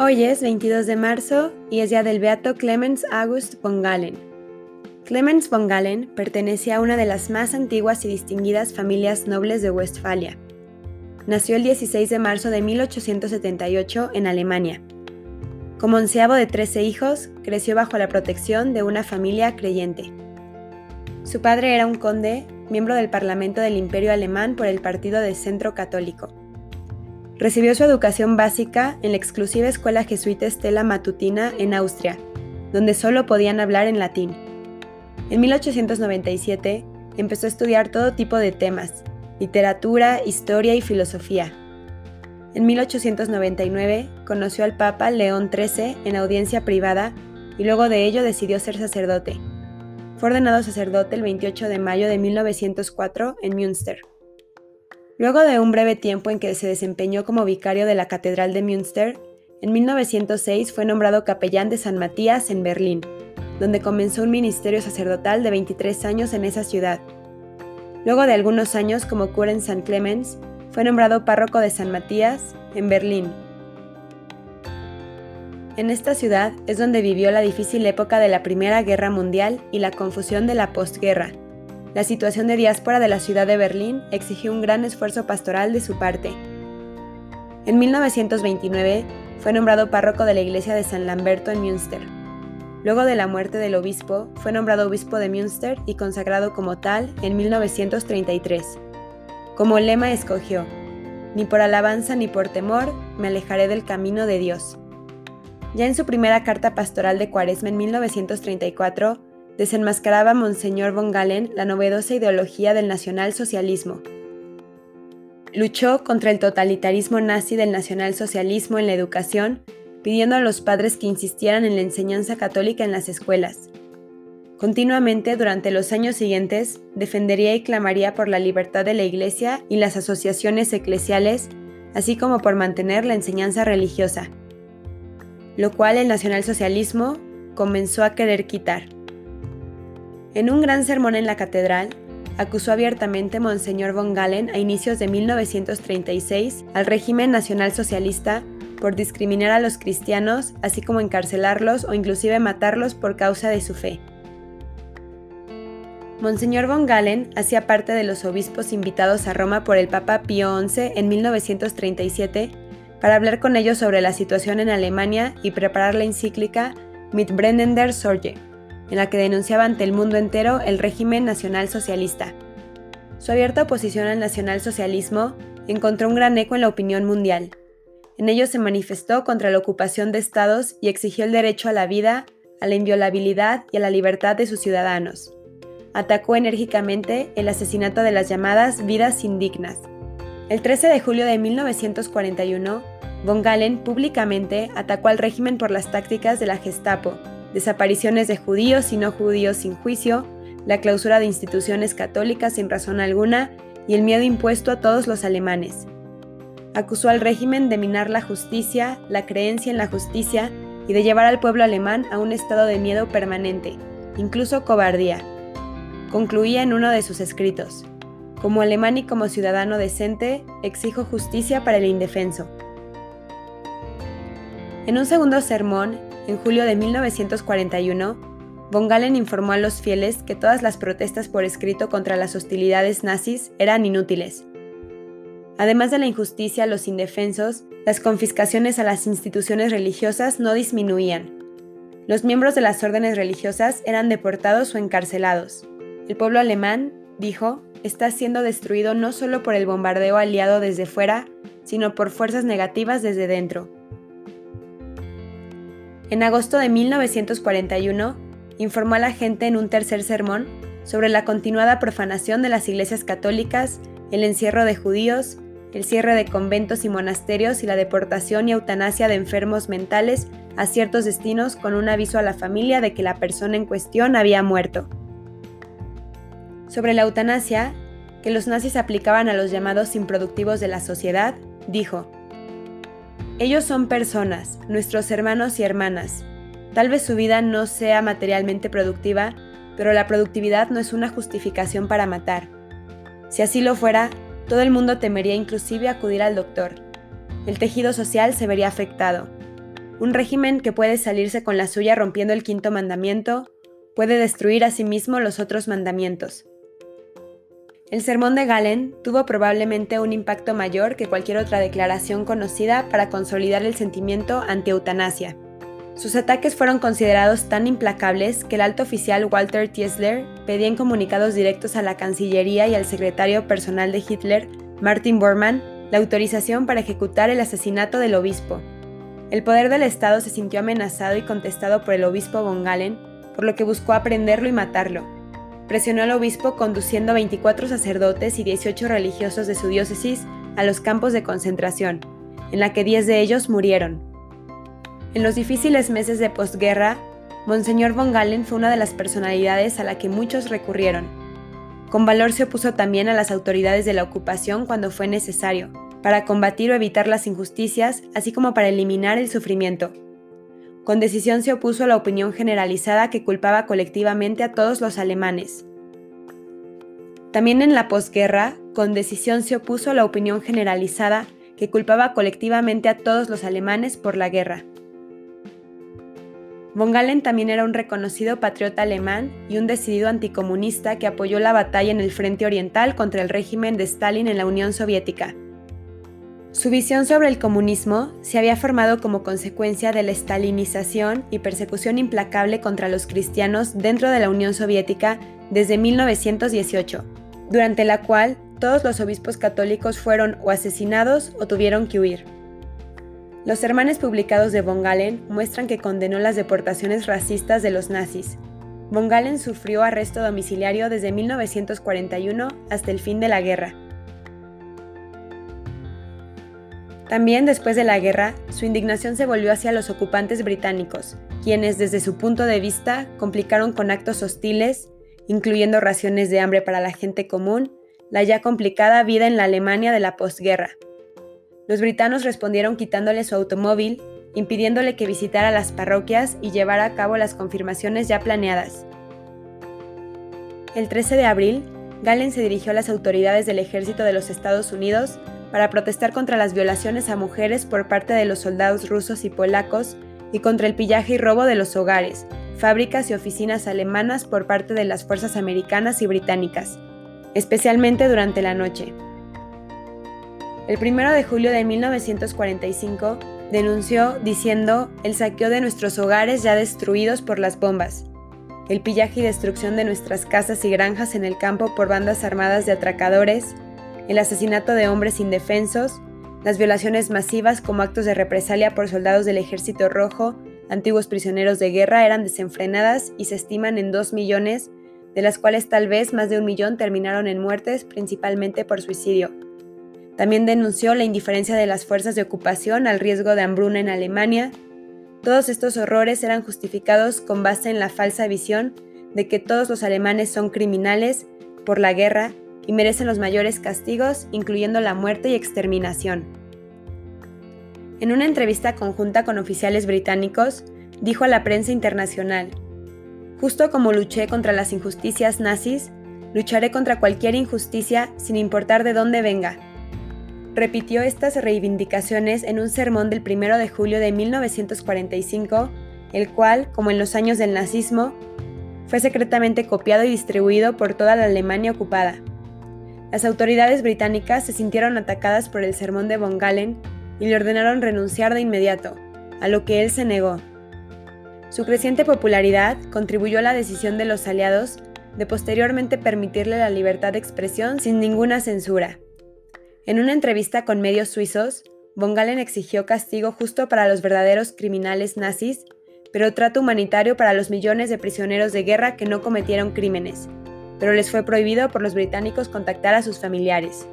Hoy es 22 de marzo y es día del beato Clemens August von Galen. Clemens von Galen pertenecía a una de las más antiguas y distinguidas familias nobles de Westfalia. Nació el 16 de marzo de 1878 en Alemania. Como onceavo de 13 hijos, creció bajo la protección de una familia creyente. Su padre era un conde, miembro del Parlamento del Imperio Alemán por el Partido de Centro Católico. Recibió su educación básica en la exclusiva escuela jesuita Stella Matutina en Austria, donde solo podían hablar en latín. En 1897 empezó a estudiar todo tipo de temas, literatura, historia y filosofía. En 1899 conoció al Papa León XIII en audiencia privada y luego de ello decidió ser sacerdote. Fue ordenado sacerdote el 28 de mayo de 1904 en Münster. Luego de un breve tiempo en que se desempeñó como vicario de la Catedral de Münster, en 1906 fue nombrado capellán de San Matías en Berlín, donde comenzó un ministerio sacerdotal de 23 años en esa ciudad. Luego de algunos años como cura en San Clemens, fue nombrado párroco de San Matías en Berlín. En esta ciudad es donde vivió la difícil época de la Primera Guerra Mundial y la confusión de la postguerra, la situación de diáspora de la ciudad de Berlín exigió un gran esfuerzo pastoral de su parte. En 1929 fue nombrado párroco de la iglesia de San Lamberto en Münster. Luego de la muerte del obispo, fue nombrado obispo de Münster y consagrado como tal en 1933. Como lema escogió, ni por alabanza ni por temor me alejaré del camino de Dios. Ya en su primera carta pastoral de Cuaresma en 1934, desenmascaraba Monseñor von Galen la novedosa ideología del nacionalsocialismo. Luchó contra el totalitarismo nazi del nacionalsocialismo en la educación, pidiendo a los padres que insistieran en la enseñanza católica en las escuelas. Continuamente, durante los años siguientes, defendería y clamaría por la libertad de la Iglesia y las asociaciones eclesiales, así como por mantener la enseñanza religiosa, lo cual el nacionalsocialismo comenzó a querer quitar. En un gran sermón en la catedral, acusó abiertamente Monseñor von Galen a inicios de 1936 al régimen nacional socialista por discriminar a los cristianos, así como encarcelarlos o inclusive matarlos por causa de su fe. Monseñor von Galen hacía parte de los obispos invitados a Roma por el Papa Pío XI en 1937 para hablar con ellos sobre la situación en Alemania y preparar la encíclica Mit brennender Sorge, en la que denunciaba ante el mundo entero el régimen nacional socialista. Su abierta oposición al nacionalsocialismo encontró un gran eco en la opinión mundial. En ello se manifestó contra la ocupación de estados y exigió el derecho a la vida, a la inviolabilidad y a la libertad de sus ciudadanos. Atacó enérgicamente el asesinato de las llamadas vidas indignas. El 13 de julio de 1941, von Galen públicamente atacó al régimen por las tácticas de la Gestapo, desapariciones de judíos y no judíos sin juicio, la clausura de instituciones católicas sin razón alguna y el miedo impuesto a todos los alemanes. Acusó al régimen de minar la justicia, la creencia en la justicia y de llevar al pueblo alemán a un estado de miedo permanente, incluso cobardía. Concluía en uno de sus escritos, como alemán y como ciudadano decente, exijo justicia para el indefenso. En un segundo sermón, en julio de 1941, von Galen informó a los fieles que todas las protestas por escrito contra las hostilidades nazis eran inútiles. Además de la injusticia a los indefensos, las confiscaciones a las instituciones religiosas no disminuían. Los miembros de las órdenes religiosas eran deportados o encarcelados. El pueblo alemán, dijo, está siendo destruido no solo por el bombardeo aliado desde fuera, sino por fuerzas negativas desde dentro. En agosto de 1941, informó a la gente en un tercer sermón sobre la continuada profanación de las iglesias católicas, el encierro de judíos, el cierre de conventos y monasterios y la deportación y eutanasia de enfermos mentales a ciertos destinos con un aviso a la familia de que la persona en cuestión había muerto. Sobre la eutanasia, que los nazis aplicaban a los llamados improductivos de la sociedad, dijo, ellos son personas, nuestros hermanos y hermanas. Tal vez su vida no sea materialmente productiva, pero la productividad no es una justificación para matar. Si así lo fuera, todo el mundo temería inclusive acudir al doctor. El tejido social se vería afectado. un régimen que puede salirse con la suya rompiendo el quinto mandamiento, puede destruir a sí los otros mandamientos. El sermón de Galen tuvo probablemente un impacto mayor que cualquier otra declaración conocida para consolidar el sentimiento anti-eutanasia. Sus ataques fueron considerados tan implacables que el alto oficial Walter Tiesler pedía en comunicados directos a la Cancillería y al secretario personal de Hitler, Martin Bormann, la autorización para ejecutar el asesinato del obispo. El poder del Estado se sintió amenazado y contestado por el obispo von Galen, por lo que buscó aprenderlo y matarlo, presionó al obispo conduciendo 24 sacerdotes y 18 religiosos de su diócesis a los campos de concentración, en la que 10 de ellos murieron. En los difíciles meses de posguerra, Monseñor von Galen fue una de las personalidades a la que muchos recurrieron. Con valor se opuso también a las autoridades de la ocupación cuando fue necesario, para combatir o evitar las injusticias, así como para eliminar el sufrimiento con decisión se opuso a la opinión generalizada que culpaba colectivamente a todos los alemanes. También en la posguerra, con decisión se opuso a la opinión generalizada que culpaba colectivamente a todos los alemanes por la guerra. Von Galen también era un reconocido patriota alemán y un decidido anticomunista que apoyó la batalla en el frente oriental contra el régimen de Stalin en la Unión Soviética. Su visión sobre el comunismo se había formado como consecuencia de la estalinización y persecución implacable contra los cristianos dentro de la Unión Soviética desde 1918, durante la cual todos los obispos católicos fueron o asesinados o tuvieron que huir. Los sermones publicados de von Galen muestran que condenó las deportaciones racistas de los nazis. Von Galen sufrió arresto domiciliario desde 1941 hasta el fin de la guerra También después de la guerra, su indignación se volvió hacia los ocupantes británicos, quienes desde su punto de vista complicaron con actos hostiles, incluyendo raciones de hambre para la gente común, la ya complicada vida en la Alemania de la posguerra. Los britanos respondieron quitándole su automóvil, impidiéndole que visitara las parroquias y llevara a cabo las confirmaciones ya planeadas. El 13 de abril, Galen se dirigió a las autoridades del ejército de los Estados Unidos para protestar contra las violaciones a mujeres por parte de los soldados rusos y polacos y contra el pillaje y robo de los hogares, fábricas y oficinas alemanas por parte de las fuerzas americanas y británicas, especialmente durante la noche. El 1 de julio de 1945 denunció diciendo el saqueo de nuestros hogares ya destruidos por las bombas, el pillaje y destrucción de nuestras casas y granjas en el campo por bandas armadas de atracadores, el asesinato de hombres indefensos, las violaciones masivas como actos de represalia por soldados del Ejército Rojo, antiguos prisioneros de guerra, eran desenfrenadas y se estiman en dos millones, de las cuales tal vez más de un millón terminaron en muertes, principalmente por suicidio. También denunció la indiferencia de las fuerzas de ocupación al riesgo de hambruna en Alemania. Todos estos horrores eran justificados con base en la falsa visión de que todos los alemanes son criminales por la guerra y merecen los mayores castigos, incluyendo la muerte y exterminación. En una entrevista conjunta con oficiales británicos, dijo a la prensa internacional, Justo como luché contra las injusticias nazis, lucharé contra cualquier injusticia sin importar de dónde venga. Repitió estas reivindicaciones en un sermón del 1 de julio de 1945, el cual, como en los años del nazismo, fue secretamente copiado y distribuido por toda la Alemania ocupada. Las autoridades británicas se sintieron atacadas por el sermón de Von Galen y le ordenaron renunciar de inmediato, a lo que él se negó. Su creciente popularidad contribuyó a la decisión de los aliados de posteriormente permitirle la libertad de expresión sin ninguna censura. En una entrevista con medios suizos, Von Galen exigió castigo justo para los verdaderos criminales nazis, pero trato humanitario para los millones de prisioneros de guerra que no cometieron crímenes, pero les fue prohibido por los británicos contactar a sus familiares.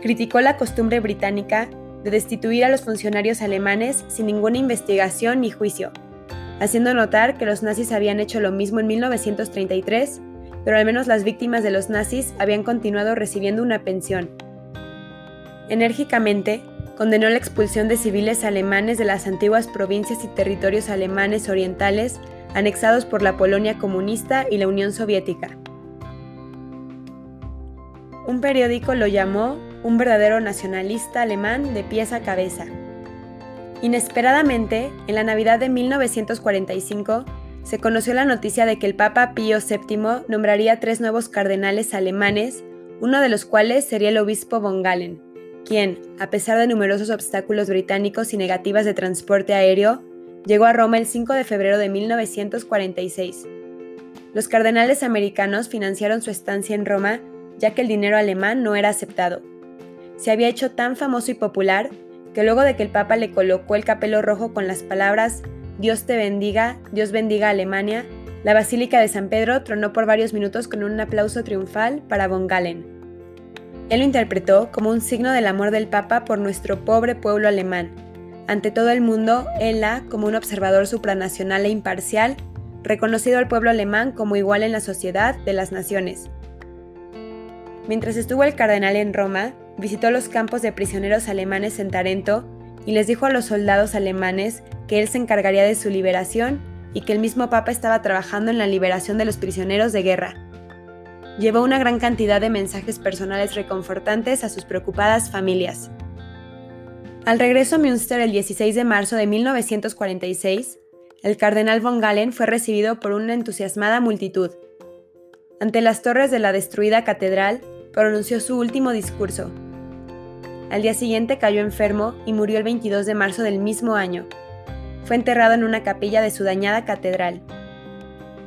Criticó la costumbre británica de destituir a los funcionarios alemanes sin ninguna investigación ni juicio, haciendo notar que los nazis habían hecho lo mismo en 1933, pero al menos las víctimas de los nazis habían continuado recibiendo una pensión. Enérgicamente, condenó la expulsión de civiles alemanes de las antiguas provincias y territorios alemanes orientales anexados por la Polonia comunista y la Unión Soviética. Un periódico lo llamó un verdadero nacionalista alemán de pies a cabeza. Inesperadamente, en la Navidad de 1945, se conoció la noticia de que el Papa Pío VII nombraría tres nuevos cardenales alemanes, uno de los cuales sería el obispo von Galen, quien, a pesar de numerosos obstáculos británicos y negativas de transporte aéreo, llegó a Roma el 5 de febrero de 1946. Los cardenales americanos financiaron su estancia en Roma ya que el dinero alemán no era aceptado. Se había hecho tan famoso y popular que luego de que el Papa le colocó el capelo rojo con las palabras Dios te bendiga, Dios bendiga a Alemania, la Basílica de San Pedro tronó por varios minutos con un aplauso triunfal para von Galen. Él lo interpretó como un signo del amor del Papa por nuestro pobre pueblo alemán. Ante todo el mundo, él como un observador supranacional e imparcial, reconocido al pueblo alemán como igual en la sociedad de las naciones. Mientras estuvo el cardenal en Roma, visitó los campos de prisioneros alemanes en Tarento y les dijo a los soldados alemanes que él se encargaría de su liberación y que el mismo Papa estaba trabajando en la liberación de los prisioneros de guerra. Llevó una gran cantidad de mensajes personales reconfortantes a sus preocupadas familias. Al regreso a Münster el 16 de marzo de 1946, el cardenal von Galen fue recibido por una entusiasmada multitud. Ante las torres de la destruida catedral, pronunció su último discurso, al día siguiente cayó enfermo y murió el 22 de marzo del mismo año. Fue enterrado en una capilla de su dañada catedral.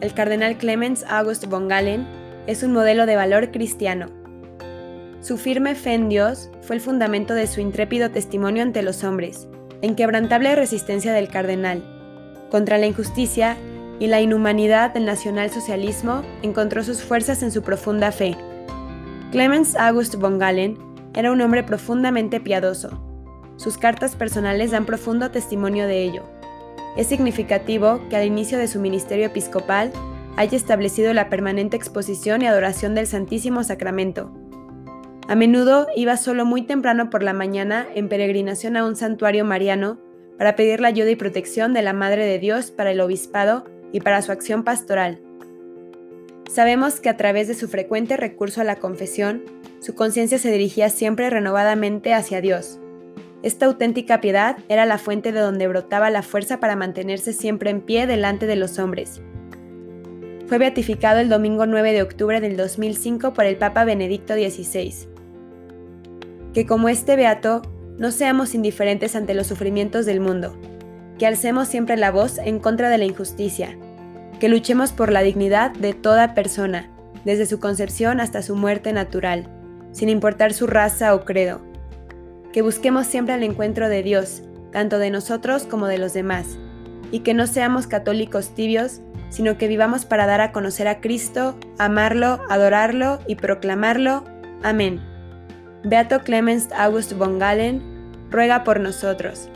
El cardenal Clemens August von Galen es un modelo de valor cristiano. Su firme fe en Dios fue el fundamento de su intrépido testimonio ante los hombres, la inquebrantable resistencia del cardenal. Contra la injusticia y la inhumanidad del nacionalsocialismo encontró sus fuerzas en su profunda fe. Clemens August von Galen era un hombre profundamente piadoso. Sus cartas personales dan profundo testimonio de ello. Es significativo que al inicio de su ministerio episcopal haya establecido la permanente exposición y adoración del Santísimo Sacramento. A menudo iba solo muy temprano por la mañana en peregrinación a un santuario mariano para pedir la ayuda y protección de la Madre de Dios para el obispado y para su acción pastoral. Sabemos que a través de su frecuente recurso a la confesión, su conciencia se dirigía siempre renovadamente hacia Dios. Esta auténtica piedad era la fuente de donde brotaba la fuerza para mantenerse siempre en pie delante de los hombres. Fue beatificado el domingo 9 de octubre del 2005 por el Papa Benedicto XVI. Que como este beato, no seamos indiferentes ante los sufrimientos del mundo, que alcemos siempre la voz en contra de la injusticia, que luchemos por la dignidad de toda persona, desde su concepción hasta su muerte natural, sin importar su raza o credo. Que busquemos siempre el encuentro de Dios, tanto de nosotros como de los demás, y que no seamos católicos tibios, sino que vivamos para dar a conocer a Cristo, amarlo, adorarlo y proclamarlo. Amén. Beato Clemens August von Galen, ruega por nosotros.